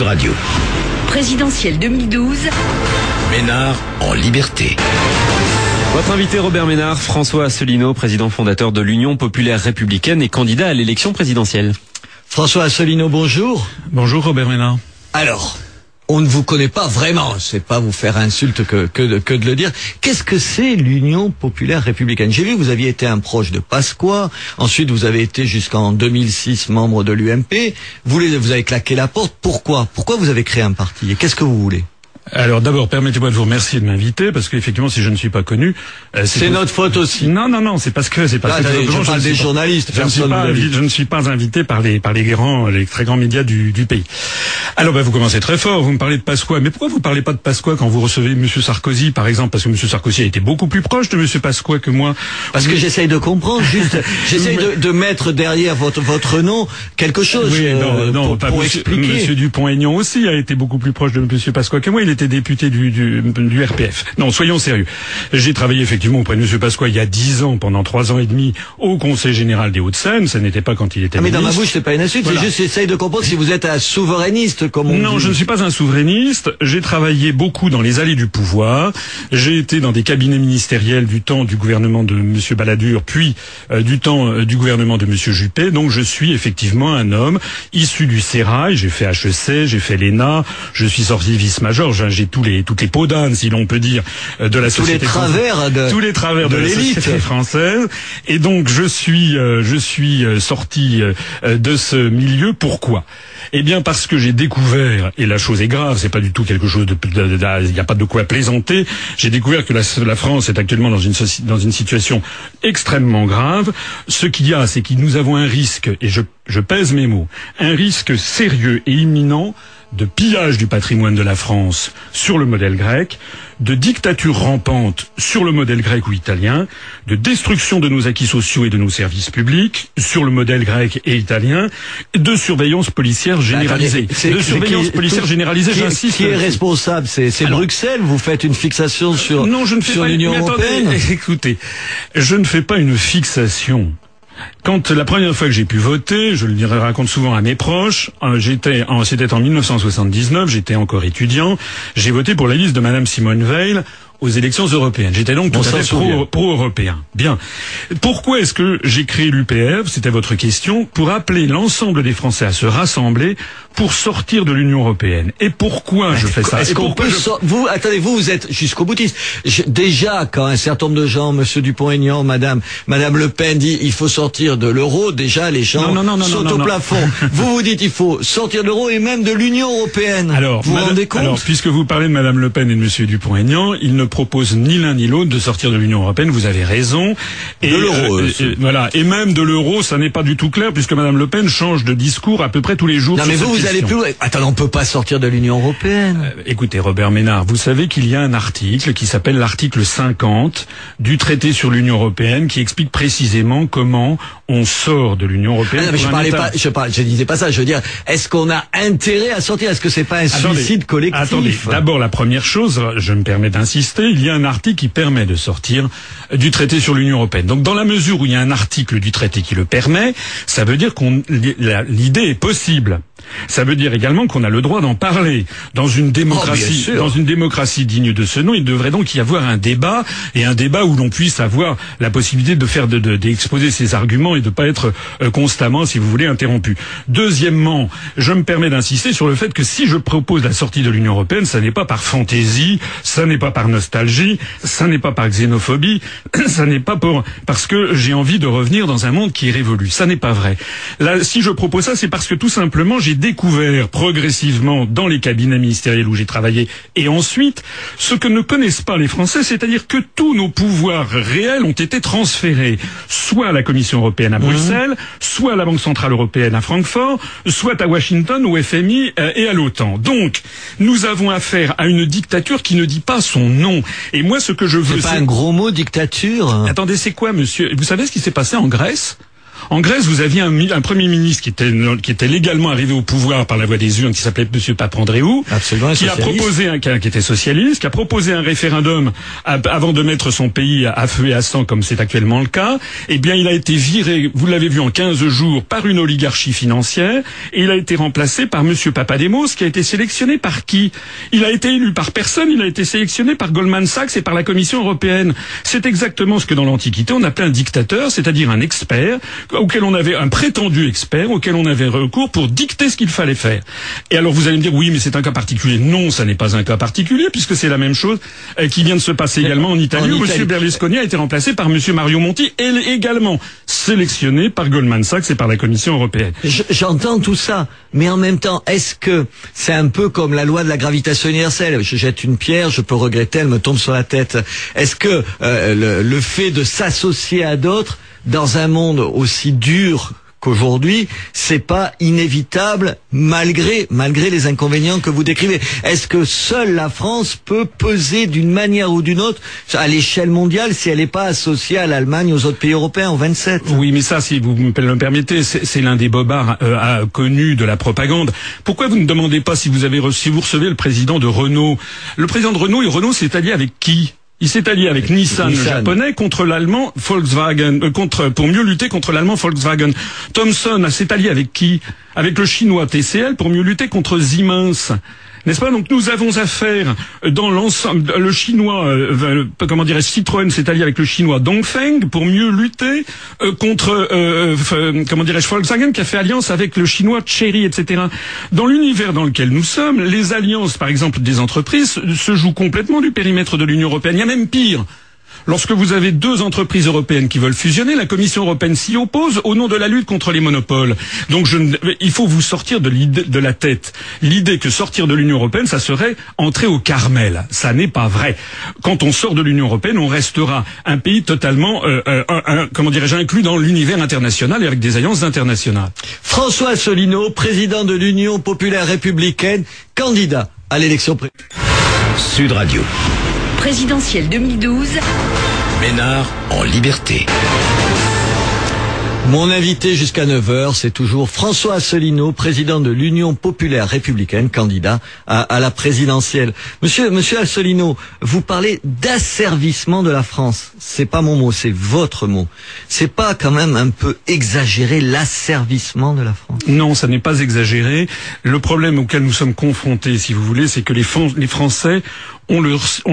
Sud Radio. Présidentielle 2012. Ménard en liberté. Votre invité Robert Ménard, François Asselineau, président fondateur de l'Union populaire républicaine et candidat à l'élection présidentielle. François Asselineau, bonjour. Bonjour Robert Ménard. Alors, on ne vous connaît pas vraiment, c'est pas vous faire insulte que, de, le dire. Qu'est-ce que c'est l'Union populaire républicaine? J'ai vu vous aviez été un proche de Pasqua, ensuite vous avez été jusqu'en 2006 membre de l'UMP, vous, vous avez claqué la porte. Pourquoi? Pourquoi vous avez créé un parti? Et qu'est-ce que vous voulez? Alors d'abord, permettez-moi de vous remercier de m'inviter parce qu'effectivement, si je ne suis pas connu, euh, c'est notre faute aussi. Non, non, non, c'est parce que c'est parce que je parle des journalistes. Je ne, suis pas, je ne suis pas invité par les par les grands, les très grands médias du, du pays. Alors, ben, vous commencez très fort. Vous me parlez de Pasqua, mais pourquoi vous parlez pas de Pasqua quand vous recevez Monsieur Sarkozy, par exemple, parce que Monsieur Sarkozy a été beaucoup plus proche de Monsieur Pasqua que moi. Parce que j'essaye de comprendre, juste, j'essaye de, de, mettre derrière votre votre nom quelque chose. Oui, non, euh, non, pour, pas pour monsieur, expliquer. Monsieur Dupont-Aignan aussi a été beaucoup plus proche de Monsieur Pasqua que moi. Il était député du du, du, RPF. Non, soyons sérieux. J'ai travaillé effectivement auprès de M. Pasqua il y a dix ans, pendant trois ans et demi, au Conseil général des Hauts-de-Seine. Ce n'était pas quand il était ah, mais ministre. dans ma bouche, c'est pas une insulte. Voilà. C'est juste, j'essaye de comprendre si vous êtes un souverainiste, comme on Non, dit. je ne suis pas un souverainiste. J'ai travaillé beaucoup dans les allées du pouvoir. J'ai été dans des cabinets ministériels du temps du gouvernement de M. Balladur, puis euh, du temps euh, du gouvernement de M. Juppé. Donc je suis effectivement un homme issu du Sérail. J'ai fait HEC, j'ai fait l'ENA, je suis sorti vice-major. J'ai tous les toutes les peaux d'âne, si l'on peut dire, euh, de la tous société les travers de tous les travers de, l'élite. française. Et donc je suis euh, je suis euh, sorti euh, de ce milieu. Pourquoi? Eh bien parce que j'ai découvert et la chose est grave. C'est pas du tout quelque chose de il n'y a pas de quoi plaisanter. J'ai découvert que la, la, France est actuellement dans une dans une situation extrêmement grave. Ce qu'il y a, c'est que nous avons un risque et je je pèse mes mots, un risque sérieux et imminent de pillage du patrimoine de la France sur le modèle grec, de dictature rampante sur le modèle grec ou italien, de destruction de nos acquis sociaux et de nos services publics sur le modèle grec et italien, de surveillance policière généralisée. Attendez, de surveillance qui, policière tout, généralisée, qui, j'insiste. Qui est responsable C'est Bruxelles Vous faites une fixation sur, non, je ne fais sur pas, l'Union européenne Écoutez, je ne fais pas une fixation. Quand la première fois que j'ai pu voter, je le raconte souvent à mes proches, euh, j'étais, c'était en 1979, j'étais encore étudiant, j'ai voté pour la liste de Madame Simone Veil aux élections européennes. J'étais donc tout On à fait pro, pro-européen. Bien. Pourquoi est-ce que j'ai créé l'UPR C'était votre question. Pour appeler l'ensemble des Français à se rassembler pour sortir de l'Union européenne. Et pourquoi je fais ça Est-ce qu'on peut je... so vous attendez vous vous êtes jusqu'au boutiste. Je, déjà quand un certain nombre de gens, Monsieur Dupont-Aignan, Madame Madame Le Pen dit il faut sortir de l'euro, déjà les gens non, non, non, sautent au plafond. vous vous dites il faut sortir de l'euro et même de l'Union européenne. Alors, vous vous rendez compte Alors puisque vous parlez de Madame Le Pen et de Monsieur Dupont-Aignan, il ne propose ni l'un ni l'autre de sortir de l'Union européenne. Vous avez raison. Et de l'euro. Euh, et, voilà. Et même de l'euro, ça n'est pas du tout clair puisque Madame Le Pen change de discours à peu près tous les jours. Non mais sur vous cette vous plus loin. Attends, on peut pas sortir de l'Union européenne. Euh, écoutez, Robert Ménard, vous savez qu'il y a un article qui s'appelle l'article 50 du traité sur l'Union européenne qui explique précisément comment on sort de l'Union européenne. Ah non, mais pour je parlais État. pas, je parlais, je disais pas ça. Je veux dire, est-ce qu'on a intérêt à sortir? Est-ce que c'est pas un Attendez, suicide collectif? Attendez, d'abord la première chose, je me permets d'insister, il y a un article qui permet de sortir du traité sur l'Union européenne. Donc dans la mesure où il y a un article du traité qui le permet, ça veut dire qu'on l'idée est possible. Ça veut dire également qu'on a le droit d'en parler dans une démocratie, Oh, sûr. dans une démocratie digne de ce nom. Il devrait donc y avoir un débat et un débat où l'on puisse avoir la possibilité de faire, de, de- d'exposer ses arguments et de pas être euh, constamment, si vous voulez, interrompu. Deuxièmement, je me permets d'insister sur le fait que si je propose la sortie de l'Union européenne, ça n'est pas par fantaisie, ça n'est pas par nostalgie, ça n'est pas par xénophobie, ça n'est pas pour parce que j'ai envie de revenir dans un monde qui est révolu. Ça n'est pas vrai. Là, si je propose ça, c'est parce que tout simplement j'ai découvert progressivement dans les cabinets ministériels où j'ai travaillé et ensuite ce que ne connaissent pas les Français, c'est-à-dire que tous nos pouvoirs réels ont été transférés soit à la Commission européenne à Bruxelles, soit à la Banque centrale européenne à Francfort, soit à Washington, au FMI euh, et à l'OTAN. Donc, nous avons affaire à une dictature qui ne dit pas son nom. Et moi, ce que je veux, C'est pas un gros mot dictature? Attendez, c'est quoi, monsieur? Vous savez ce qui s'est passé en Grèce? En Grèce, vous aviez un, mi- un premier ministre qui était, qui était légalement arrivé au pouvoir par la voie des urnes, qui s'appelait Monsieur Papandréou, Absolument, qui a proposé un, qui était socialiste, qui a proposé un référendum avant de mettre son pays à, à feu et à sang, comme c'est actuellement le cas. Eh bien, il a été viré, vous l'avez vu en 15 jours, par une oligarchie financière, et il a été remplacé par Monsieur Papademos, qui a été sélectionné par qui? Il a été élu par personne, il a été sélectionné par Goldman Sachs et par la Commission européenne. C'est exactement ce que dans l'Antiquité on appelait un dictateur, c'est-à-dire un expert auquel on avait un prétendu expert auquel on avait recours pour dicter ce qu'il fallait faire. Et alors vous allez me dire oui, mais c'est un cas particulier. Non, ça n'est pas un cas particulier puisque c'est la même chose euh, qui vient de se passer également en Italie En où Italie. M. Berlusconi a été remplacé par M. Mario Monti et également sélectionné par Goldman Sachs et par la Commission européenne. Je- J'entends tout ça, mais en même temps, est-ce que c'est un peu comme la loi de la gravitation universelle? Je jette une pierre, je peux regretter, elle me tombe sur la tête. Est-ce que euh, le, le fait de s'associer à d'autres dans un monde aussi dur qu'aujourd'hui, c'est pas inévitable malgré malgré les inconvénients que vous décrivez. Est-ce que seule la France peut peser d'une manière ou d'une autre à l'échelle mondiale si elle n'est pas associée à l'Allemagne, aux autres pays européens, aux 27 Oui, mais ça, si vous me permettez, c'est l'un des bobards euh, connus de la propagande. Pourquoi vous ne demandez pas si vous avez si vous recevez le président de Renault? Le président de Renault et Renault s'est allié avec qui? Il s'est allié avec Nissan, japonais, contre l'allemand Volkswagen, euh, contre pour mieux lutter contre l'allemand Volkswagen. Thomson s'est allié avec qui? Avec le chinois TCL pour mieux lutter contre Siemens. N'est-ce pas Donc nous avons affaire dans l'ensemble. Le chinois, euh, comment dirais Citroën s'est allié avec le chinois Dongfeng pour mieux lutter euh, contre, euh, euh, comment dirais-je, Volkswagen qui a fait alliance avec le chinois Chery, etc. Dans l'univers dans lequel nous sommes, les alliances, par exemple, des entreprises se jouent complètement du périmètre de l'Union européenne. Il y a même pire. Lorsque vous avez deux entreprises européennes qui veulent fusionner, la Commission européenne s'y oppose au nom de la lutte contre les monopoles. Donc je ne- il faut vous sortir de, l'idée- de la tête l'idée que sortir de l'Union européenne, ça serait entrer au Carmel. Ça n'est pas vrai. Quand on sort de l'Union européenne, on restera un pays totalement, euh, euh, un- un- comment dirais-je, inclus dans l'univers international et avec des alliances internationales. François Asselineau, président de l'Union populaire républicaine, candidat à l'élection présidentielle. Sud Radio. Présidentielle 2012. Ménard en liberté. Mon invité jusqu'à 9h, c'est toujours François Asselineau, président de l'Union populaire républicaine, candidat à, la présidentielle. Monsieur, monsieur Asselineau, vous parlez d'asservissement de la France. C'est pas mon mot, c'est votre mot. C'est pas quand même un peu exagéré l'asservissement de la France? Non, ça n'est pas exagéré. Le problème auquel nous sommes confrontés, si vous voulez, c'est que les, Fran- les Français ont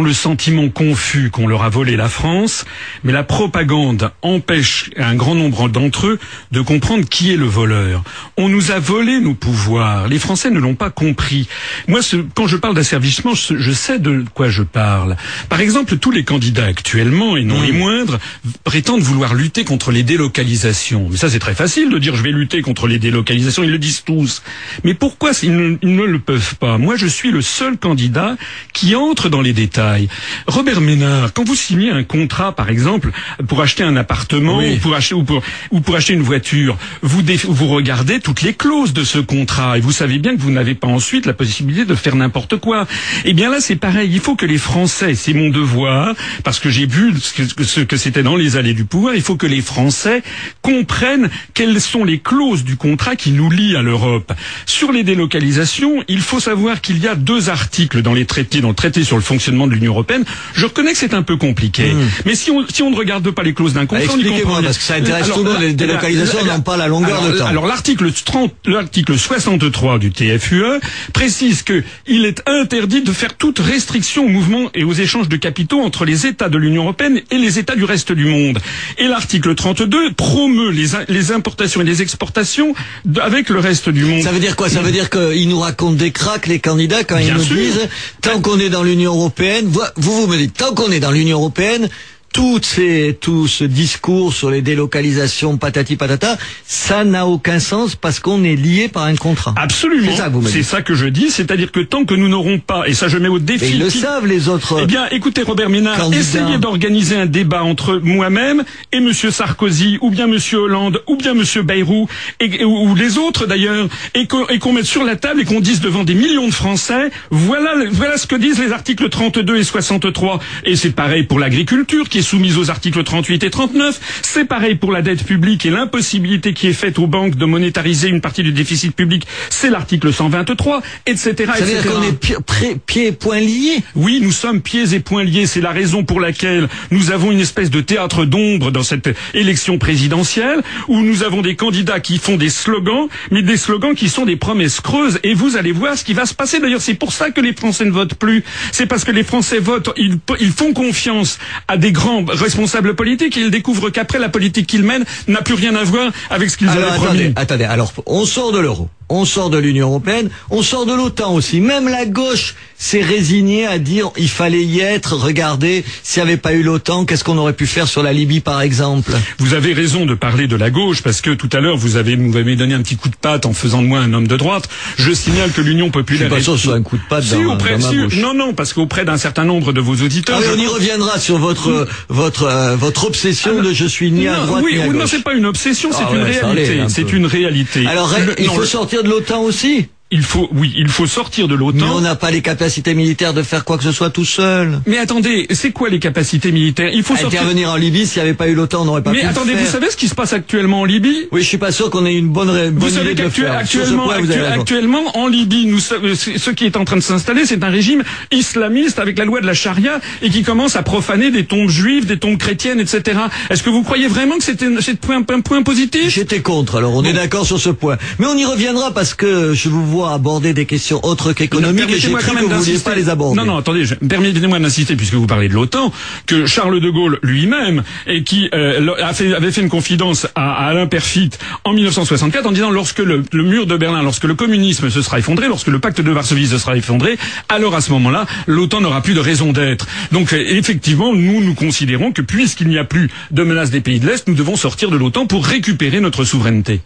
le sentiment confus qu'on leur a volé la France, mais la propagande empêche un grand nombre d'entre eux de comprendre qui est le voleur. On nous a volé nos pouvoirs. Les Français ne l'ont pas compris. Moi, ce- quand je parle d'asservissement, je, sais de quoi je parle. Par exemple, tous les candidats actuellement, et non les moindres, prétendent vouloir lutter contre les délocalisations. Mais ça, c'est très facile de dire je vais lutter contre les délocalisations. Ils le disent tous. Mais pourquoi ils ne, ils ne le peuvent pas? Moi, je suis le seul candidat qui entre dans les détails. Robert Ménard, quand vous signez un contrat, par exemple, pour acheter un appartement Oui. ou pour acheter ou pour, ou pour acheter une voiture, vous vous regardez toutes les clauses de ce contrat et vous savez bien que vous n'avez pas ensuite la possibilité de faire n'importe quoi. Eh bien là, c'est pareil. Il faut que les Français, c'est mon devoir, parce que j'ai vu ce que, c'était dans les allées du pouvoir. Il faut que les Français comprennent quelles sont les clauses du contrat qui nous lient à l'Europe. Sur les délocalisations, il faut savoir qu'il y a deux articles dans les traités, dans le traité sur le fonctionnement de l'Union européenne. Je reconnais que c'est un peu compliqué, mais si on, si on ne regarde pas les clauses d'un contrat, on y comprend parce que ça intéresse Alors, tout le monde, délocalisations n'ont pas la longueur alors, de temps. Alors l'article 30, l'article 63 du TFUE précise que il est interdit de faire toute restriction aux mouvements et aux échanges de capitaux entre les États de l'Union européenne et les États du reste du monde. Et l'article 32 promeut les, importations et les exportations de- avec le reste du monde. Ça veut dire quoi? Ça veut dire qu'ils nous racontent des cracks, les candidats, quand Bien ils nous sûr. disent, tant qu'on est dans l'Union Européenne, vous vous me dites, tant qu'on est dans l'Union Européenne, toutes ces, tout ce discours sur les délocalisations, patati patata, ça n'a aucun sens parce qu'on est lié par un contrat. Absolument. C'est ça que vous C'est ça que je dis, c'est-à-dire que tant que nous n'aurons pas, et ça je mets au défi. Mais ils le qui- savent, les autres. Eh bien, écoutez, Robert Ménard, essayez d'organiser un débat entre moi-même et Monsieur Sarkozy, ou bien Monsieur Hollande, ou bien Monsieur Bayrou, et, ou les autres d'ailleurs, et qu'on et qu'on mette sur la table et qu'on dise devant des millions de Français, voilà, ce que disent les articles 32 et 63. Et c'est pareil pour l'agriculture, qui est soumise aux articles 38 et 39. C'est pareil pour la dette publique et l'impossibilité qui est faite aux banques de monétariser une partie du déficit public. C'est l'article 123, etc. Ça veut dire etc. qu'on est pieds et poings liés Oui, nous sommes pieds et poings liés. C'est la raison pour laquelle nous avons une espèce de théâtre d'ombre dans cette élection présidentielle, où nous avons des candidats qui font des slogans, mais des slogans qui sont des promesses creuses. Et vous allez voir ce qui va se passer. D'ailleurs, c'est pour ça que les Français ne votent plus. C'est parce que les Français votent, ils, ils font confiance à des grands responsables politiques et ils découvrent qu'après la politique qu'ils mènent n'a plus rien à voir avec ce qu'ils avaient promis. attendez. Alors on sort de l'euro, on sort de l'Union européenne, on sort de l'OTAN aussi. Même la gauche s'est résignée à dire il fallait y être. Regardez, s'il n'y avait pas eu l'OTAN, qu'est-ce qu'on aurait pu faire sur la Libye par exemple? Vous avez raison de parler de la gauche parce que tout à l'heure vous avez vous m'avez donné un petit coup de patte en faisant de moi un homme de droite. Je signale que l'Union Je suis populaire pas sûr que ce soit un coup de patte Si, dans, auprès, dans ma si, bouche. non, non, parce qu'auprès d'un certain nombre de vos auditeurs. Ah on y reviendra sur votre votre euh, votre obsession de je suis ni à Non, droite oui, ni à oui, non, gauche. c'est pas une obsession, c'est Ah une ouais, réalité. C'est une réalité. Alors il faut le- de l'OTAN aussi? Il faut, oui, il faut sortir de Mais on l'OTAN. n'a pas les capacités militaires de faire quoi que ce soit tout seul. Mais attendez, c'est quoi les capacités militaires? Il faut sortir. Intervenir en Libye, s'il n'y avait pas eu l'OTAN, on n'aurait pas Mais pu le attendez, faire. vous savez ce qui se passe actuellement en Libye? Oui, je suis pas sûr qu'on ait une bonne, ré- Vous bonne savez idée de le faire. Qu'actuellement, point, actuellement, en Libye, nous, euh, ce qui est en train de s'installer, c'est un régime islamiste avec la loi de la charia et qui commence à profaner des tombes juives, des tombes chrétiennes, etc. Est-ce que vous croyez vraiment que c'était c'est un, un point positif? J'étais contre, alors on est d'accord sur ce point. Mais on y reviendra parce que je vous vois aborder des questions autres qu'économiques et j'ai cru que vouliez pas les aborder. Non, non, attendez, permettez-moi d'insister, puisque vous parlez de l'OTAN, que Charles de Gaulle lui-même, et qui euh, le- a fait- avait fait une confidence à, à Alain Perfit en 1964 en disant lorsque le, le mur de Berlin, lorsque le communisme se sera effondré, lorsque le pacte de Varsovie se sera effondré, alors à ce moment-là, l'OTAN n'aura plus de raison d'être. Donc euh, effectivement, nous nous considérons que puisqu'il n'y a plus de menace des pays de l'Est, nous devons sortir de l'OTAN pour récupérer notre souveraineté.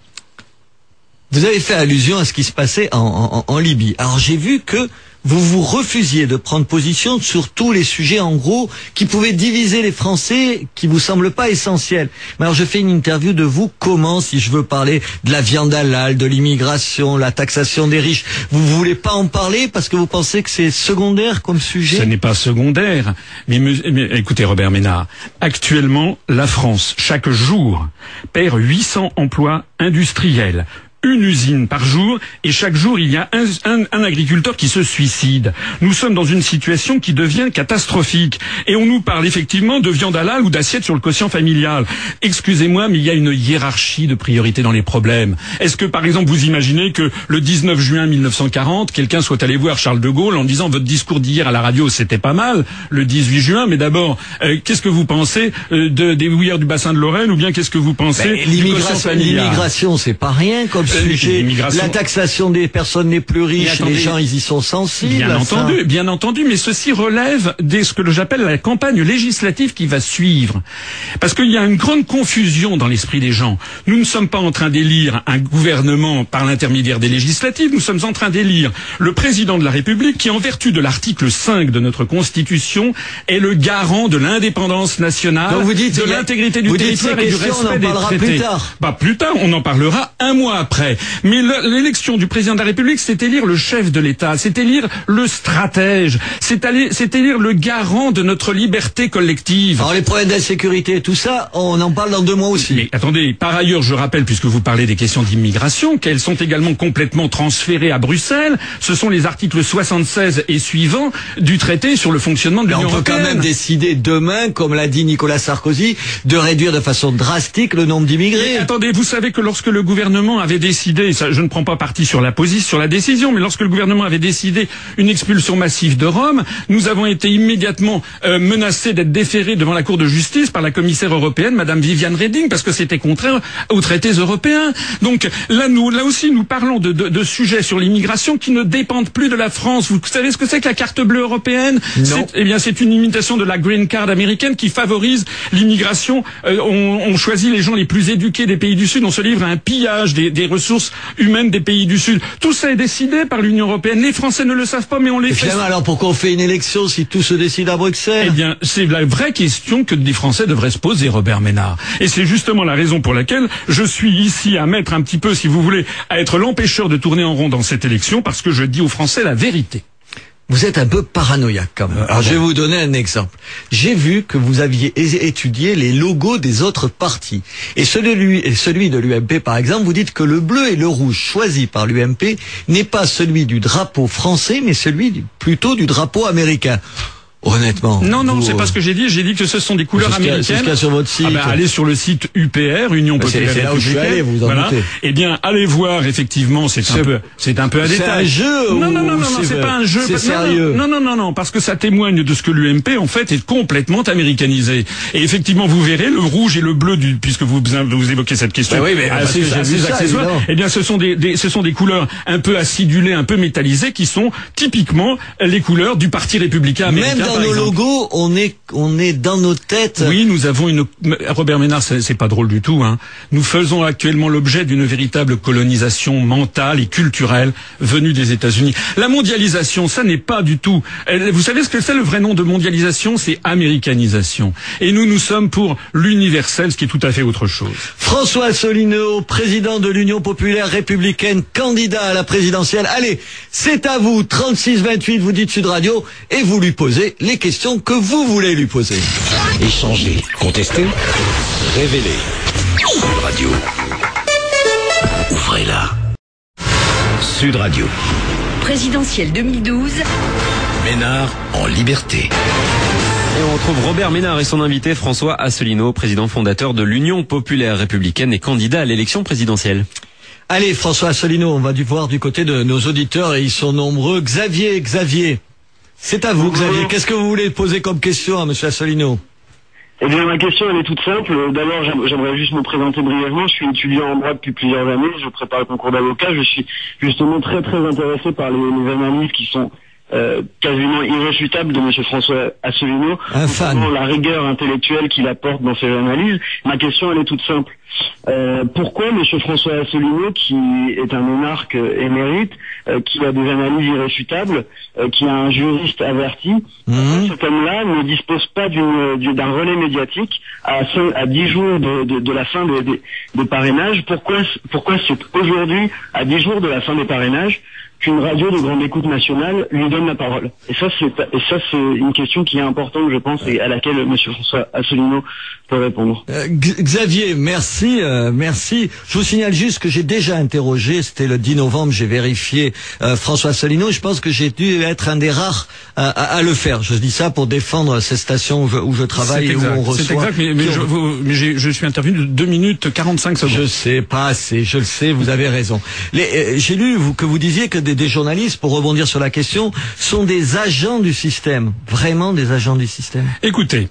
Vous avez fait allusion à ce qui se passait en, en- en Libye. Alors j'ai vu que vous vous refusiez de prendre position sur tous les sujets, en gros, qui pouvaient diviser les Français, qui vous semblent pas essentiels. Mais alors je fais une interview de vous. Comment, si je veux parler de la viande halal, de l'immigration, la taxation des riches, vous voulez pas en parler parce que vous pensez que c'est secondaire comme sujet? Ce n'est pas secondaire. Mais, mais écoutez, Robert Ménard, actuellement, la France, chaque jour, perd 800 emplois industriels. Une usine par jour et chaque jour il y a un, un- un agriculteur qui se suicide. Nous sommes dans une situation qui devient catastrophique et on nous parle effectivement de viande halal ou d'assiette sur le quotient familial. Excusez-moi, mais il y a une hiérarchie de priorités dans les problèmes. Est-ce que par exemple vous imaginez que le 19 juin 1940, quelqu'un soit allé voir Charles de Gaulle en disant votre discours d'hier à la radio c'était pas mal, le 18 juin, mais d'abord euh, qu'est-ce que vous pensez euh, de, des houillères du bassin de Lorraine ou bien qu'est-ce que vous pensez Ben, L'immigration, c'est pas rien comme sujet. La taxation des personnes les plus riches, attendez. les gens, ils y sont sensibles. Bien ça. entendu, bien entendu, mais ceci relève de ce que j'appelle la campagne législative qui va suivre. Parce qu'il y a une grande confusion dans l'esprit des gens. Nous ne sommes pas en train d'élire un gouvernement par l'intermédiaire des législatives, nous sommes en train d'élire le président de la République qui, en vertu de l'article 5 de notre Constitution, est le garant de l'indépendance nationale, Donc vous dites, de l'intégrité du territoire et du questions, on en respect des traités. plus tard. Bah, plus tard, on en parlera un mois après. Mais le- l'élection du président de la République, c'est élire le chef de l'État, c'est élire le stratège, c'est élire le garant de notre liberté collective. Alors les problèmes d'insécurité tout ça, on en parle dans deux mois aussi. Mais attendez, par ailleurs, je rappelle, puisque vous parlez des questions d'immigration, qu'elles sont également complètement transférées à Bruxelles. Ce sont les articles 76 et suivants du traité sur le fonctionnement de l'Union on peut quand européenne. même décider demain, comme l'a dit Nicolas Sarkozy, de réduire de façon drastique le nombre d'immigrés. attendez, vous savez que lorsque le gouvernement avait décidé, ça, je ne prends pas parti sur la position, sur la décision, mais lorsque le gouvernement avait décidé une expulsion massive de Rome, nous avons été immédiatement euh, menacés d'être déférés devant la Cour de justice par la commissaire européenne, Madame Viviane Reding, parce que c'était contraire aux traités européens. Donc là, nous, là aussi, nous parlons de, de, de sujets sur l'immigration qui ne dépendent plus de la France. Vous savez ce que c'est que la carte bleue européenne? Eh bien, c'est une imitation de la green card américaine qui favorise l'immigration. Euh, on, on choisit les gens les plus éduqués des pays du Sud. On se livre à un pillage des, des ressources humaines des pays du Sud. Tout ça est décidé par l'Union européenne. Les Français ne le savent pas, mais on les Et fait. finalement, alors pourquoi on fait une élection si tout se décide à Eh Bruxelles bien, c'est la vraie question que des Français devraient se poser, Robert Ménard. Et c'est justement la raison pour laquelle je suis ici à mettre un petit peu, si vous voulez, à être l'empêcheur de tourner en rond dans cette élection, parce que je dis aux Français la vérité. Vous êtes un peu paranoïaque quand même. Alors, je vais vous donner un exemple. J'ai vu que vous aviez étudié les logos des autres partis. Et celui, celui de l'UMP, par exemple, vous dites que le bleu et le rouge choisi par l'UMP n'est pas celui du drapeau français, mais celui du- plutôt du drapeau américain. Honnêtement. Non, non, c'est pas ce que j'ai dit. J'ai dit que ce sont des couleurs C'est ce qu'il y a- c'est ce américaines. qu'il y a sur votre site. Ah ben, allez sur le site UPR, Union c'est- Populaire c'est là où je suis Républicaine. allé, vous vous en voilà. doutez. Eh bien, allez voir. Effectivement, c'est un C'est- peu, c'est un peu c'est détail. un jeu Non, non, non, non, non, c'est c'est pas un jeu. C'est Non, non, sérieux? Non, non, non, non, parce que ça témoigne de ce que l'UMP en fait est complètement américanisé. Et effectivement, vous verrez le rouge et le bleu du, puisque vous vous évoquez cette question. Ben oui, mais parce assez, que j'ai assez vu ça, accessoire. évidemment. Eh bien, ce sont des, des- ce sont des couleurs un peu acidulées, un peu métallisées, qui sont typiquement les couleurs du Parti républicain américain. Dans nos exemple. logos, on est, on est dans nos têtes. Oui, nous avons une. Robert Ménard, c'est pas drôle du tout. Hein. Nous faisons actuellement l'objet d'une véritable colonisation mentale et culturelle venue des États-Unis. La mondialisation, ça n'est pas du tout. Vous savez ce que c'est le vrai nom de mondialisation? C'est américanisation. Et nous, nous sommes pour l'universel, ce qui est tout à fait autre chose. François Asselineau, président de l'Union populaire républicaine, candidat à la présidentielle. Allez, c'est à vous, 36-28, vous dites Sud Radio, et vous lui posez les questions que vous voulez lui poser. Échanger, contester, révéler. Sud Radio. Ouvrez-la. Sud Radio. Présidentielle 2012. Ménard en liberté. Et on retrouve Robert Ménard et son invité François Asselineau, président fondateur de l'Union populaire républicaine et candidat à l'élection présidentielle. Allez, François Asselineau, on va du voir du côté de nos auditeurs, et ils sont nombreux. Xavier, Xavier, c'est à vous, Xavier. Qu'est-ce que vous voulez poser comme question à Monsieur Asselineau? Eh bien, ma question, elle est toute simple. D'abord, j'aim- j'aimerais juste me présenter brièvement. Je suis étudiant en droit depuis plusieurs années. Je prépare le concours d'avocat. Je suis justement très, très intéressé par les, les analyses qui sont euh, quasiment irréfutables de M. François Asselineau. La rigueur intellectuelle qu'il apporte dans ses analyses. Ma question, elle est toute simple. Euh, pourquoi M. François Asselineau, qui est un monarque euh, émérite, euh, qui a des analyses irréfutables, euh, qui a un juriste averti, pourquoi cet homme-là ne dispose pas d'un relais médiatique à, cin- à 10 jours de, de- de la fin des, des parrainages? Pourquoi, pourquoi c'est aujourd'hui, à 10 jours de la fin des parrainages, qu'une radio de grande écoute nationale lui donne la parole Et ça, c'est et ça, c'est une question qui est importante, je pense, et à laquelle M. François Asselineau peut répondre. Euh, Xavier, merci, euh, merci. Je vous signale juste que j'ai déjà interrogé, c'était le 10 novembre, j'ai vérifié euh, François Asselineau. Je pense que j'ai dû être un des rares à, à- à le faire. Je dis ça pour défendre ces stations où je, où je travaille et où on reçoit. c'est exact, mais, mais je, vous- mais je suis intervenu de 2 minutes 45 secondes. Je sais, pas assez, je le sais, vous avez raison. Les, euh, J'ai lu vous, que vous disiez que des, des journalistes, pour rebondir sur la question, sont des agents du système. Vraiment des agents du système. Écoutez,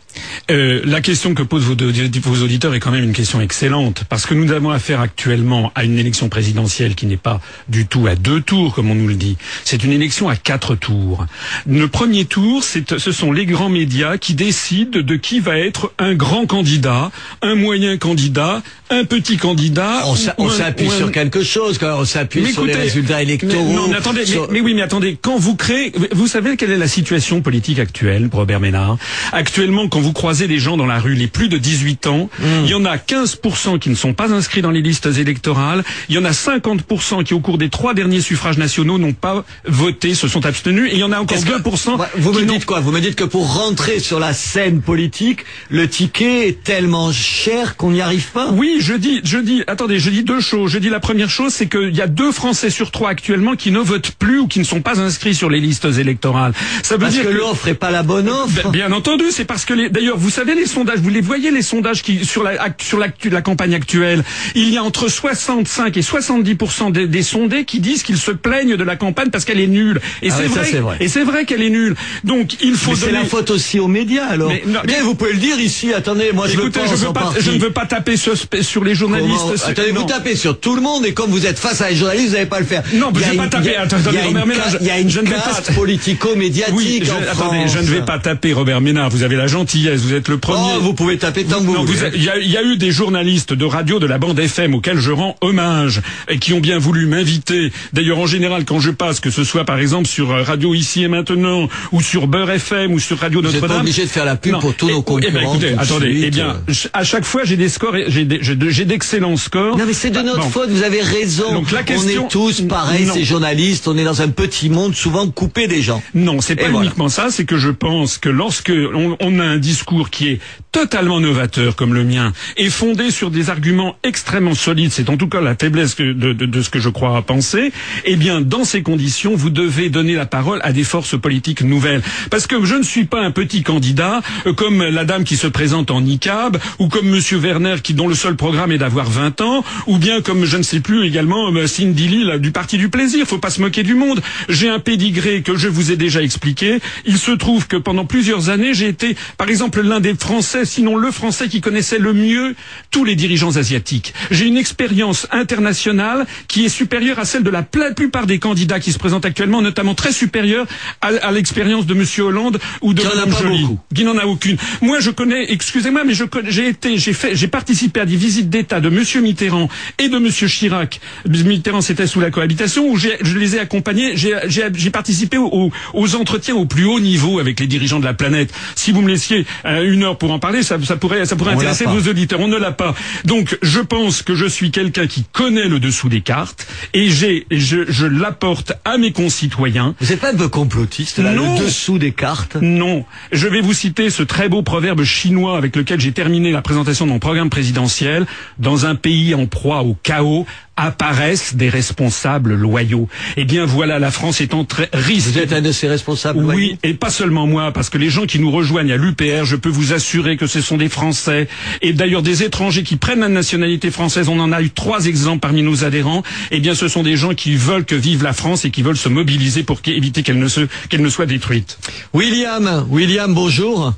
euh, la question que posent vos, deux- vos auditeurs est quand même une question excellente, parce que nous avons affaire actuellement à une élection présidentielle qui n'est pas du tout à deux tours, comme on nous le dit. C'est une élection à quatre tours. Le premier tour, ce sont les grands médias qui décident de qui va être un grand candidat, un moyen candidat, un petit candidat. On s'appuie sur quelque chose, quand on s'appuie sur les résultats électoraux. mais- non, mais attendez, sur- mais, mais oui, mais attendez, quand vous créez, vous savez quelle est la situation politique actuelle, Robert Ménard? Actuellement, quand vous croisez les gens dans la rue, les plus de 18 ans, Hmm. il y en a 15% qui ne sont pas inscrits dans les listes électorales, il y en a 50% qui, au cours des trois derniers suffrages nationaux, n'ont pas voté, se sont abstenus, et il y en a encore Qu'est-ce que- 2% Ouais, Vous me dites quoi? Vous me dites que pour rentrer sur la scène politique, le ticket est tellement cher qu'on n'y arrive pas? Oui, je dis, je dis, attendez, je dis deux choses. Je dis la première chose, c'est qu'il y a deux Français sur trois actuellement qui ne votent plus ou qui ne sont pas inscrits sur les listes électorales. Ça veut Parce dire que l'offre est pas la bonne offre. Ben, Bien entendu, c'est parce que les, d'ailleurs, vous savez les sondages, vous les voyez les sondages qui sur la sur la campagne actuelle, il y a entre 65 et 70 des, des sondés qui disent qu'ils se plaignent de la campagne parce qu'elle est nulle. Et Ah c'est oui, vrai, et c'est vrai qu'elle est nulle. Donc il faut Mais c'est donner. la faute aussi aux médias alors. Mais non, Eh bien, mais- vous pouvez le dire ici. Attendez, moi je Écoutez, le je, pense veux en pas, je ne veux pas taper sur, sur les journalistes. Comment- Attendez, non. vous tapez sur tout le monde et comme vous êtes face à les journalistes, vous n'allez pas le faire. Non, je vais pas une- taper. Attendez, Robert Ménard, Il y a une je ne vais pas- caste politico-médiatique Oui, je, en attendez, France. je ne vais pas taper Robert Ménard. Vous avez la gentillesse, vous êtes le premier. Oh, vous pouvez taper tant que vous Non, voulez. vous il y, a- il y a eu des journalistes de radio de la bande FM auxquels je rends hommage et qui ont bien voulu m'inviter. D'ailleurs, en général, quand je passe, que ce soit par exemple sur euh, Radio Ici et Maintenant, ou sur Beurre FM, ou sur Radio Vous n'êtes pas Notre-Dame. obligé de faire la pub Non. pour tous Eh, nos oh, eh ben, concurrents. écoutez, tout de attendez, suite. eh bien, à chaque fois, j'ai des scores, j'ai d'excellents scores. Non mais c'est de notre Bon. faute, vous avez raison. Donc, la question- On est tous pareils, ces journalistes. Journaliste, on est dans un petit monde souvent coupé des gens. Non, c'est pas voilà. uniquement ça, c'est que je pense que lorsque on, on a un discours qui est totalement novateur comme le mien et fondé sur des arguments extrêmement solides, c'est en tout cas la faiblesse de, de- de ce que je crois à penser, eh bien dans ces conditions, vous devez donner la parole à des forces politiques nouvelles. Parce que je ne suis pas un petit candidat euh, comme la dame qui se présente en niqab ou comme monsieur Werner qui dont le seul programme est d'avoir 20 ans ou bien comme je ne sais plus également euh, Cindy Lee là, du parti du plaisir, faut pas se moquer du monde. J'ai un pédigré que je vous ai déjà expliqué. Il se trouve que pendant plusieurs années, j'ai été par exemple l'un des Français, sinon le Français qui connaissait le mieux tous les dirigeants asiatiques. J'ai une expérience internationale qui est supérieure à celle de la plupart des candidats qui se présentent actuellement, notamment très supérieure à, l'expérience de monsieur Hollande ou de pas Joly qui n'en a aucune. Moi, je connais, excusez-moi, mais j'ai été, j'ai fait, j'ai participé à des visites d'État de Monsieur Mitterrand et de Monsieur Chirac. Mitterrand, c'était sous la cohabitation où j'ai- je les ai accompagnés. J'ai participé aux, aux entretiens au plus haut niveau avec les dirigeants de la planète. Si vous me laissiez euh, une heure pour en parler, ça, ça pourrait, ça pourrait On intéresser vos auditeurs. On ne l'a pas. Donc, je pense que je suis quelqu'un qui connaît le dessous des cartes et j'ai, je, je l'apporte à mes concitoyens. Vous n'êtes pas un peu complotiste là, Non. le dessous des cartes? Non. Je vais vous citer ce très beau proverbe chinois avec lequel j'ai terminé la présentation de mon programme présidentiel. Dans un pays en proie au chaos, apparaissent des responsables loyaux. Eh bien voilà, la France est en très risque. Vous êtes un de ces responsables Oui, loyaux et pas seulement moi, parce que les gens qui nous rejoignent à l'UPR, je peux vous assurer que ce sont des Français, et d'ailleurs des étrangers qui prennent la nationalité française, on en a eu trois exemples parmi nos adhérents, eh bien ce sont des gens qui veulent que vive la France et qui veulent se mobiliser pour éviter qu'elle ne, se, qu'elle ne soit détruite. William, William, bonjour.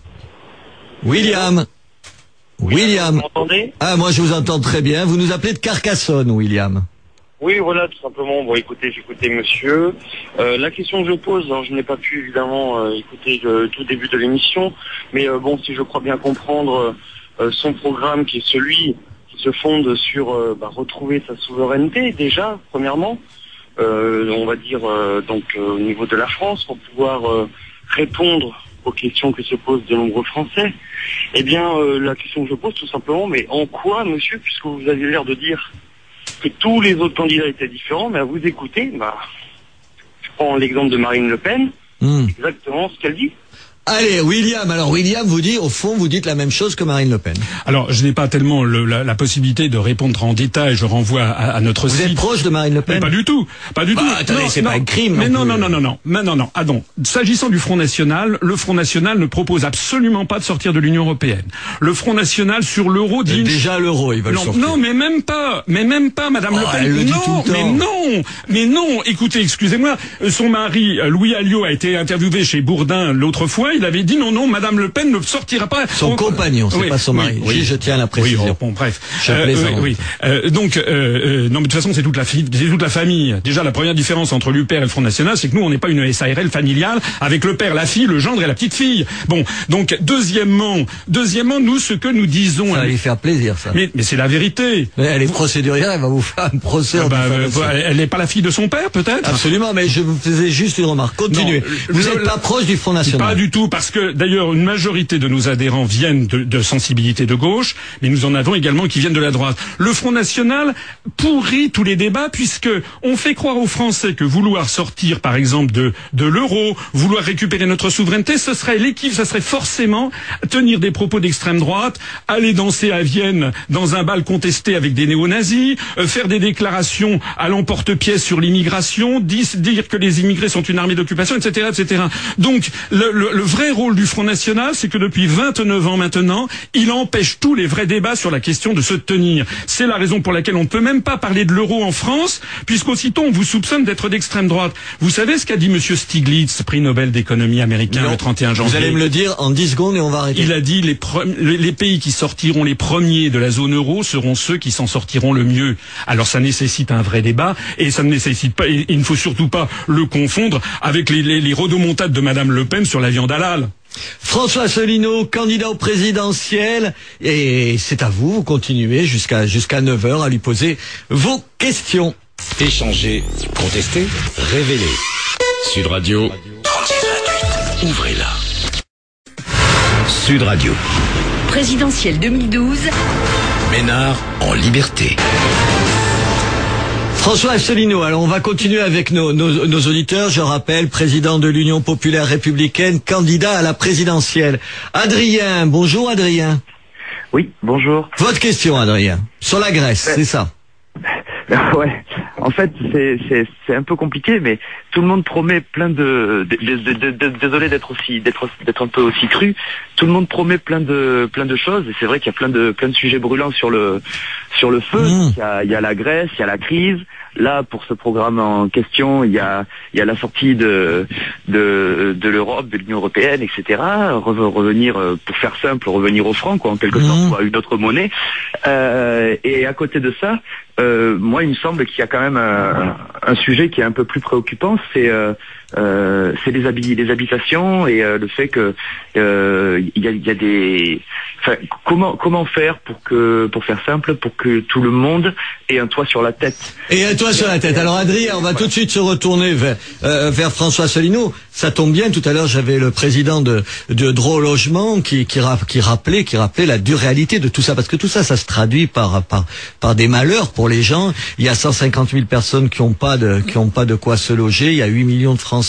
William. William. Vous m'entendez? Ah, moi je vous entends très bien. Vous nous appelez de Carcassonne, William. Oui, voilà, tout simplement. Bon, écoutez, j'écoutais monsieur. Euh, la question que je pose, alors, je n'ai pas pu évidemment euh, écouter le tout début de l'émission, mais euh, bon, si je crois bien comprendre euh, son programme, qui est celui qui se fonde sur bah, retrouver sa souveraineté déjà, premièrement, euh, on va dire euh, donc euh, au niveau de la France, pour pouvoir euh, répondre aux questions que se posent de nombreux Français. Eh bien, euh, la question que je pose tout simplement, mais en quoi, monsieur, puisque vous avez l'air de dire que tous les autres candidats étaient différents, mais à vous écouter, bah, je prends l'exemple de Marine Le Pen, Hmm. exactement ce qu'elle dit. Allez, William. Alors William vous dit, au fond, vous dites la même chose que Marine Le Pen. Alors, je n'ai pas tellement le- la, la possibilité de répondre en détail. Je renvoie à, à notre Vous site. êtes proche de Marine Le Mais Pen pas du tout, pas du Bah, tout. attendez, c'est pas un crime Mais non non, non, non, non, mais non, non. Ah non. S'agissant du Front National, le Front National ne propose absolument pas de sortir de l'Union européenne. Le Front National sur l'euro dit Déjà l'euro, ils veulent non, sortir. non, mais même pas, mais même pas, Madame Oh, Le Pen. elle le dit non, tout le mais non, mais non. Écoutez, excusez-moi, son mari euh, Louis Alliot a été interviewé chez Bourdin l'autre fois. Il avait dit non, non, Madame Le Pen ne sortira pas. Son compagnon, c'est oui, pas son mari. oui. Je- je tiens à la Oui, bon, bref. Je oui. Euh, donc, euh, euh, non, mais de toute façon, c'est toute la fi- c'est toute la famille. Déjà, la première différence entre l'UPR et le Front National, c'est que nous, on n'est pas une SARL familiale avec le père, la fille, le gendre et la petite fille. Bon, donc, deuxièmement, deuxièmement, nous, ce que nous disons. Ça va lui faire plaisir, ça. Mais, mais c'est la vérité. Mais elle est procédurière, elle va vous faire un procès Ah bah, euh, elle n'est pas la fille de son père, peut-être? Absolument, mais je vous faisais juste une remarque. Continuez. Non, vous n'êtes pas proche du Front National. Pas du tout, parce que d'ailleurs une majorité de nos adhérents viennent de, de sensibilité de gauche, mais nous en avons également qui viennent de la droite. Le Front National pourrit tous les débats puisque on fait croire aux Français que vouloir sortir, par exemple, de, l'euro, vouloir récupérer notre souveraineté, ce serait l'équipe, ce serait forcément tenir des propos d'extrême droite, aller danser à Vienne dans un bal contesté avec des néo-nazis, euh, faire des déclarations à l'emporte-pièce sur l'immigration, dire que les immigrés sont une armée d'occupation, etc., etc. Donc, le vrai rôle du Front National, c'est que depuis 29 ans maintenant, il empêche tous les vrais débats sur la question de se tenir. C'est la raison pour laquelle on ne peut même pas parler de l'euro en France, puisqu'aussitôt on vous soupçonne d'être d'extrême droite. Vous savez ce qu'a dit Monsieur Stiglitz, prix Nobel d'économie américain Non. le 31 janvier Vous allez me le dire en 10 secondes et on va arrêter. il a dit les, les pays qui sortiront les premiers de la zone euro seront ceux qui s'en sortiront le mieux. Alors ça nécessite un vrai débat et ça ne nécessite pas. et il ne faut surtout pas le confondre avec les, les, les rodomontades de Madame Le Pen sur la viande halal. François Asselineau, candidat au présidentiel, et c'est à vous, vous continuez jusqu'à jusqu'à 9h à lui poser vos questions. Échanger, contester, révéler. Sud Radio. 3628. Ouvrez-la. Sud Radio. Présidentielle 2012. Ménard en liberté. François Asselineau, alors on va continuer avec nos, nos, nos auditeurs. Je rappelle, président de l'Union populaire républicaine, candidat à la présidentielle. Adrien, bonjour Adrien. Oui, bonjour. Votre question Adrien, sur la Grèce, c'est ça Ouais. En fait, c'est c'est c'est un peu compliqué, mais tout le monde promet plein de, de- de- de- de- désolé d'être aussi d'être d'être un peu aussi cru. Tout le monde promet plein de plein de choses, et c'est vrai qu'il y a plein de plein de sujets brûlants sur le sur le feu. Mmh. Il y a il y a la Grèce, il y a la crise. Là, pour ce programme en question, il y a il y a la sortie de de de l'Europe, de l'Union européenne, etc. Re- revenir, euh, pour faire simple, revenir au franc, quoi, en quelque Mhm. sorte, ou à une autre monnaie. Euh, et à côté de ça, euh, moi, il me semble qu'il y a quand même un, un sujet qui est un peu plus préoccupant, c'est euh, euh, c'est les, habi- les habitations et euh, le fait que euh, il y, a, il y a des. Enfin, comment comment faire pour que pour faire simple, pour que tout le monde ait un toit sur la tête? Et un toit sur la tête. Alors Adrien, on va tout de suite se retourner vers, euh, vers François Asselineau. Ça tombe bien, tout à l'heure j'avais le président de, de Draw Logement qui, qui, ra- qui rappelait, qui rappelait la dure réalité de tout ça, parce que tout ça, ça se traduit par, par, par des malheurs pour les gens. Il y a 150 000 personnes qui n'ont pas de, qui ont pas de quoi se loger. Il y a 8 millions de Français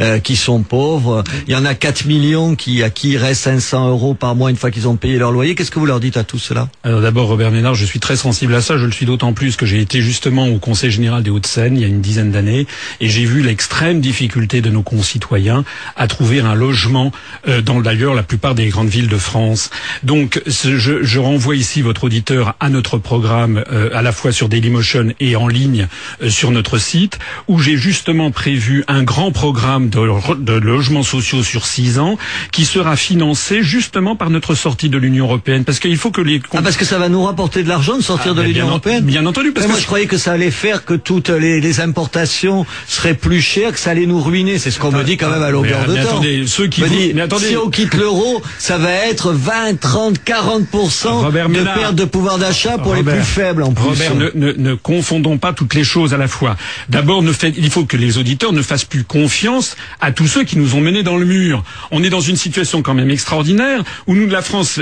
euh, qui sont pauvres. Il y en a 4 millions qui, à qui il reste 500 euros par mois une fois qu'ils ont payé leur loyer. Qu'est-ce que vous leur dites à tout cela? Alors d'abord, Robert Ménard, je suis très sensible à ça. Je le suis d'autant plus que j'ai été justement au Conseil général des Hauts-de-Seine il y a une dizaine d'années et j'ai vu l'extrême difficulté de nos concitoyens à trouver un logement euh, dans d'ailleurs la plupart des grandes villes de France. Donc je, je renvoie ici votre auditeur à notre programme euh, à la fois sur Dailymotion et en ligne euh, sur notre site où j'ai justement prévu un grand programme de, de logements sociaux sur six ans qui sera financé justement par notre sortie de l'Union européenne parce qu'il faut que les Ah, parce que ça va nous rapporter de l'argent de sortir Ah, de l'Union européenne bien entendu, parce Mais que moi, je croyais que ça allait faire que toutes les, les importations seraient plus chères, que ça allait nous ruiner. C'est ce qu'on me dit quand même à longueur mais, de mais temps. attendez, ceux qui vous- dit, mais attendez. si on quitte l'euro, ça va être 20, 30, 40% Robert de Ménard. perte de pouvoir d'achat pour les plus faibles en plus. Robert, ne, ne, ne confondons pas toutes les choses à la fois. D'abord, il faut que les auditeurs ne fassent plus confiance à tous ceux qui nous ont menés dans le mur. On est dans une situation quand même extraordinaire où nous, la France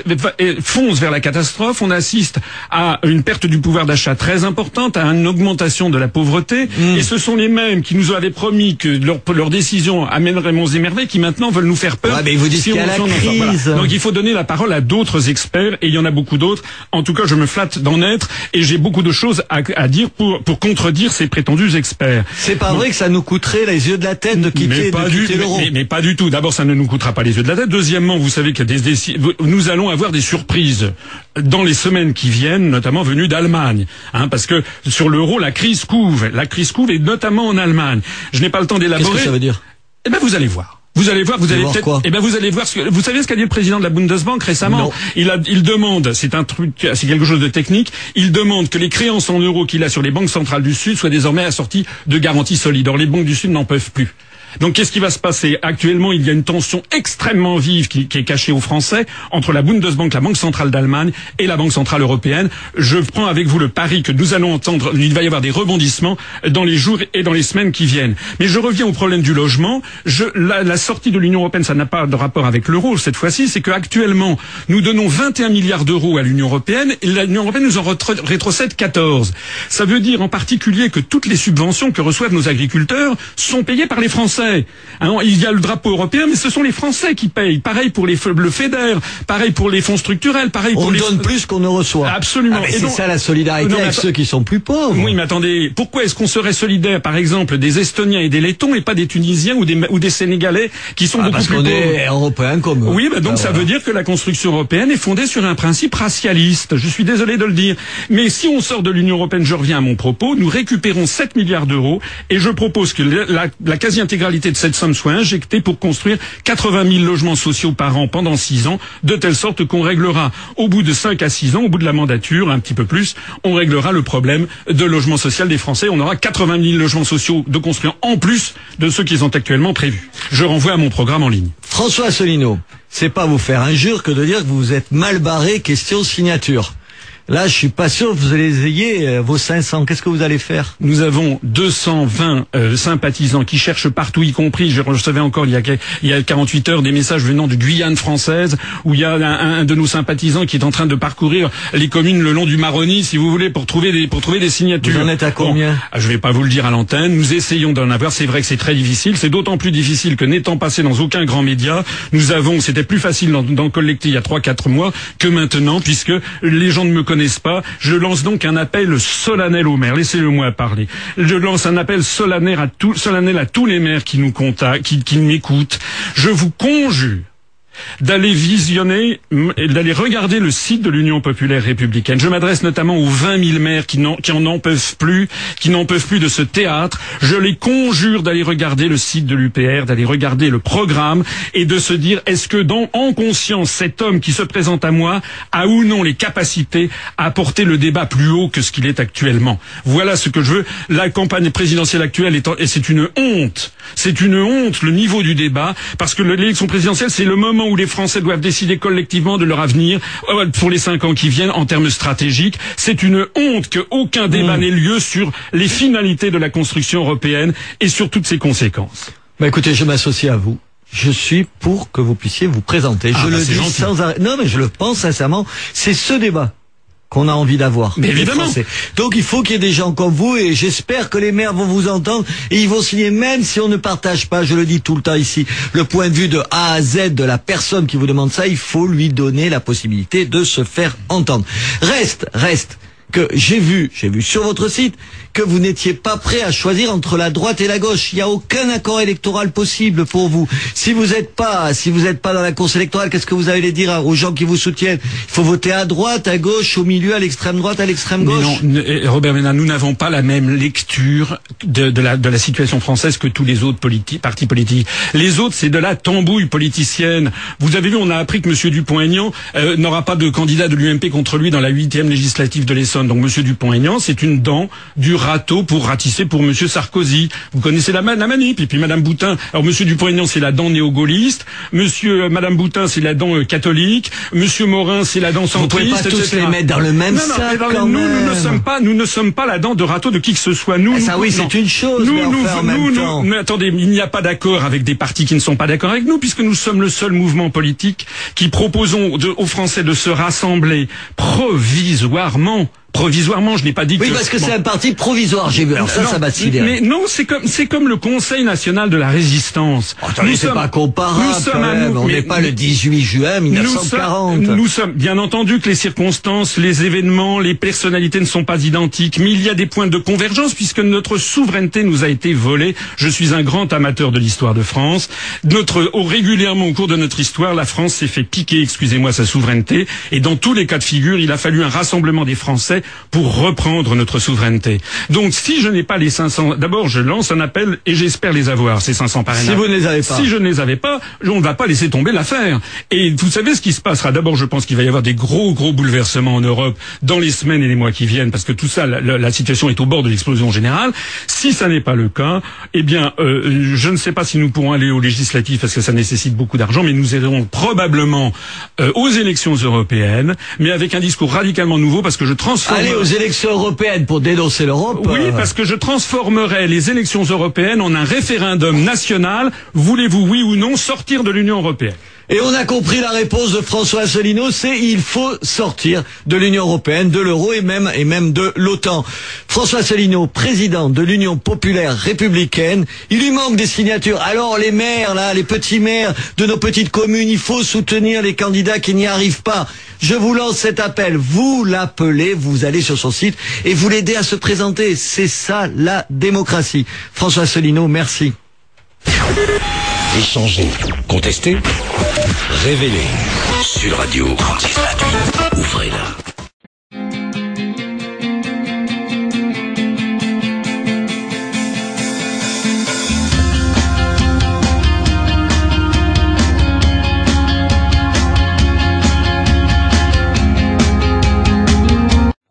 fonce vers la catastrophe. On assiste à une perte du pouvoir d'achat très importante, à une augmentation de la pauvreté. Mm. Et ce sont les mêmes qui nous avaient promis que leur, leur décision amènerait monts et merveilles qui maintenant veulent nous faire peur. Ouais, mais vous dites Si y a la sort. Voilà. crise. Donc il faut donner la parole à d'autres experts et il y en a beaucoup d'autres. En tout cas, je me flatte d'en être et j'ai beaucoup de choses à, à dire pour, pour contredire ces prétendus experts. C'est pas vrai que ça nous coûterait les yeux de la tête de quitter, Mais pas, du, quitter mais, l'euro. mais- mais pas du tout. D'abord, ça ne nous coûtera pas les yeux de la tête. Deuxièmement, vous savez que des, des- nous allons avoir des surprises dans les semaines qui viennent, notamment venues d'Allemagne, hein, parce que sur l'euro, la crise couve. La crise couve et notamment en Allemagne. Je n'ai pas le temps Qu'est-ce d'élaborer. que ça veut dire? Eh ben, vous allez voir. Vous allez voir, vous allez peut-être. Eh ben, vous allez voir. Ce que, vous savez ce qu'a dit le président de la Bundesbank récemment Non. Il a, il demande, c'est un truc, c'est quelque chose de technique. Il demande que les créances en euros qu'il a sur les banques centrales du Sud soient désormais assorties de garanties solides. Or, les banques du Sud n'en peuvent plus. Donc qu'est-ce qui va se passer? Actuellement, il y a une tension extrêmement vive qui, est cachée aux Français entre la Bundesbank, la Banque centrale d'Allemagne et la Banque centrale européenne. Je prends avec vous le pari que nous allons entendre, il va y avoir des rebondissements dans les jours et dans les semaines qui viennent. Mais je reviens au problème du logement. La, la sortie de l'Union européenne, ça n'a pas de rapport avec l'euro cette fois-ci, c'est qu'actuellement, nous donnons 21 milliards d'euros à l'Union européenne et l'Union européenne nous en rétrocède 14. Ça veut dire en particulier que toutes les subventions que reçoivent nos agriculteurs sont payées par les Français. Hein, il y a le drapeau européen, mais ce sont les Français qui payent. Pareil pour les, le FEDER, pareil pour les fonds structurels, pareil pour On les... donne plus qu'on ne reçoit. Absolument. Ah, c'est ça la solidarité Non, avec ceux qui sont plus pauvres. Oui, mais attendez, pourquoi est-ce qu'on serait solidaire, par exemple, des Estoniens et des Lettons et pas des Tunisiens ou des, ou des Sénégalais qui sont Ah, beaucoup parce plus qu'on pauvres est européens comme eux. oui, bah donc Ah, ça voilà. veut dire que la construction européenne est fondée sur un principe racialiste. Je suis désolé de le dire. Mais si on sort de l'Union européenne, je reviens à mon propos, nous récupérons 7 milliards d'euros et je propose que la, la- la quasi-intégralité de cette somme soit injectée pour construire 80 000 logements sociaux par an pendant 6 ans, de telle sorte qu'on réglera au bout de 5 à 6 ans, au bout de la mandature, un petit peu plus, on réglera le problème de logement social des Français. On aura 80 000 logements sociaux de construire en plus de ceux qui sont actuellement prévus. Je renvoie à mon programme en ligne. François Asselineau, c'est pas vous faire injure que de dire que vous êtes mal barré question signature. Là, je suis pas sûr que vous allez ayez euh, vos 500. Qu'est-ce que vous allez faire? Nous avons 220 euh, sympathisants qui cherchent partout, y compris, je recevais encore il y, a, il y a 48 heures des messages venant de Guyane française, où il y a un, un, de nos sympathisants qui est en train de parcourir les communes le long du Maroni, si vous voulez, pour trouver des, pour trouver des signatures. Vous en êtes à combien? bon, ah, Je vais pas vous le dire à l'antenne. Nous essayons d'en avoir. C'est vrai que c'est très difficile. C'est d'autant plus difficile que n'étant passé dans aucun grand média, nous avons, c'était plus facile d'en collecter il y a 3-4 mois que maintenant, puisque les gens ne me connaissent pas. Je lance donc un appel solennel aux maires. Laissez-le moi parler. Je lance un appel solennel à, tout, solennel à tous les maires qui nous contactent, qui m'écoutent. Je vous conjure d'aller visionner, d'aller regarder le site de l'Union populaire républicaine. Je m'adresse notamment aux 20 000 maires qui, qui en en peuvent plus, qui n'en peuvent plus de ce théâtre. Je les conjure d'aller regarder le site de l'UPR, d'aller regarder le programme et de se dire est-ce que en conscience, cet homme qui se présente à moi a ou non les capacités à porter le débat plus haut que ce qu'il est actuellement? Voilà ce que je veux. La campagne présidentielle actuelle est, et c'est une honte. C'est une honte le niveau du débat parce que l'élection présidentielle c'est le moment où les Français doivent décider collectivement de leur avenir euh, pour les cinq ans qui viennent en termes stratégiques. C'est une honte qu'aucun débat mmh. n'ait lieu sur les finalités de la construction européenne et sur toutes ses conséquences. Bah écoutez, je m'associe à vous. Je suis pour que vous puissiez vous présenter. Ah je bah le dis gentil. sans arrêt. Non, mais je le pense sincèrement. C'est ce débat qu'on a envie d'avoir. Mais évidemment. Donc il faut qu'il y ait des gens comme vous et j'espère que les maires vont vous entendre et ils vont signer même si on ne partage pas, je le dis tout le temps ici, le point de vue de A à Z de la personne qui vous demande ça, il faut lui donner la possibilité de se faire entendre. Reste, reste que j'ai vu, j'ai vu sur votre site que vous n'étiez pas prêt à choisir entre la droite et la gauche. Il n'y a aucun accord électoral possible pour vous. Si vous n'êtes pas, si vous n'êtes pas dans la course électorale, qu'est-ce que vous allez dire aux gens qui vous soutiennent? Il faut voter à droite, à gauche, au milieu, à l'extrême droite, à l'extrême gauche. Mais non, Robert Ménard, nous n'avons pas la même lecture de, de, la, de la situation française que tous les autres politi partis politiques. Les autres, c'est de la tambouille politicienne. Vous avez vu, on a appris que M. Dupont-Aignan euh, n'aura pas de candidat de l'UMP contre lui dans la huitième législative de l'Essonne. Donc M. Dupont-Aignan, c'est une dent du râteau pour ratisser pour Monsieur Sarkozy. Vous connaissez la, la manip. Et puis Madame Boutin. Alors Monsieur Dupont-Aignan, c'est la dent néo-gaulliste. Monsieur, euh, Madame Boutin, c'est la dent euh, catholique. Monsieur Morin, c'est la dent centriste. Vous pouvez pas tous etc. les mettre dans le même non, non, sac. dans quand nous, même. nous ne sommes pas, nous ne sommes pas la dent de râteau de qui que ce soit. Nous, Ah, ça nous- oui, non. c'est une chose. Nous, mais nous, enfin, en nous, même nous- temps. mais attendez, il n'y a pas d'accord avec des partis qui ne sont pas d'accord avec nous, puisque nous sommes le seul mouvement politique qui proposons de- aux Français de se rassembler provisoirement. Provisoirement, je n'ai pas dit Oui, que... parce que Bon. c'est un parti provisoire, j'ai vu. Alors ça, Non, ça m'a. Mais non, c'est comme c'est comme le Conseil national de la résistance. Oh, Attendez, Nous c'est sommes- pas comparable. nous sommes à nous- on n'est pas le mais- 18 juin nous 1940. sommes, nous sommes bien entendu que les circonstances, les événements, les personnalités ne sont pas identiques, mais il y a des points de convergence puisque notre souveraineté nous a été volée. Je suis un grand amateur de l'histoire de France. Notre, au, régulièrement au cours de notre histoire, la France s'est fait piquer, excusez-moi, sa souveraineté, et dans tous les cas de figure, il a fallu un rassemblement des Français pour reprendre notre souveraineté. Donc, si je n'ai pas les 500, d'abord, je lance un appel et j'espère les avoir ces 500 parrainages. Si vous ne les avez pas. Si je ne les avais pas, on ne va pas laisser tomber l'affaire. Et vous savez ce qui se passera. D'abord, je pense qu'il va y avoir des gros, gros bouleversements en Europe dans les semaines et les mois qui viennent, parce que tout ça, la, situation est au bord de l'explosion générale. Si ça n'est pas le cas, eh bien, euh, je ne sais pas si nous pourrons aller aux législatives, parce que ça nécessite beaucoup d'argent, mais nous irons probablement euh, aux élections européennes, mais avec un discours radicalement nouveau, parce que je transforme... Allez aux élections européennes pour dénoncer l'Europe. Oui, parce que je transformerai les élections européennes en un référendum national. Voulez-vous, oui ou non, sortir de l'Union européenne? Et on a compris la réponse de François Asselineau, c'est il faut sortir de l'Union européenne, de l'euro et même et même de l'OTAN. François Asselineau, président de l'Union populaire républicaine, il lui manque des signatures. Alors les maires là, les petits maires de nos petites communes, il faut soutenir les candidats qui n'y arrivent pas. Je vous lance cet appel, vous l'appelez, vous allez sur son site et vous l'aidez à se présenter. C'est ça la démocratie. François Asselineau, merci. Échanger, contester, révéler. Sud Radio, 36 28, ouvrez-la.